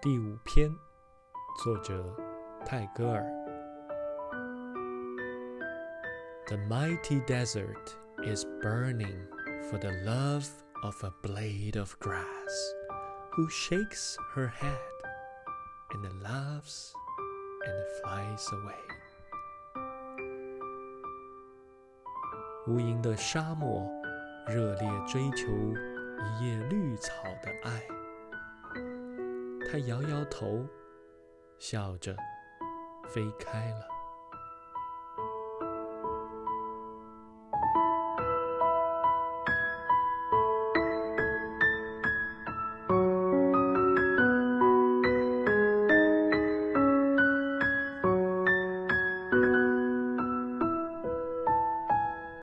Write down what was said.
第五篇，作者泰戈尔。The mighty desert is burning for the love of a blade of grass, who shakes her head and laughs and flies away. 无垠的沙漠，热烈追求一叶绿草的爱。 他摇摇头，笑着飞开了。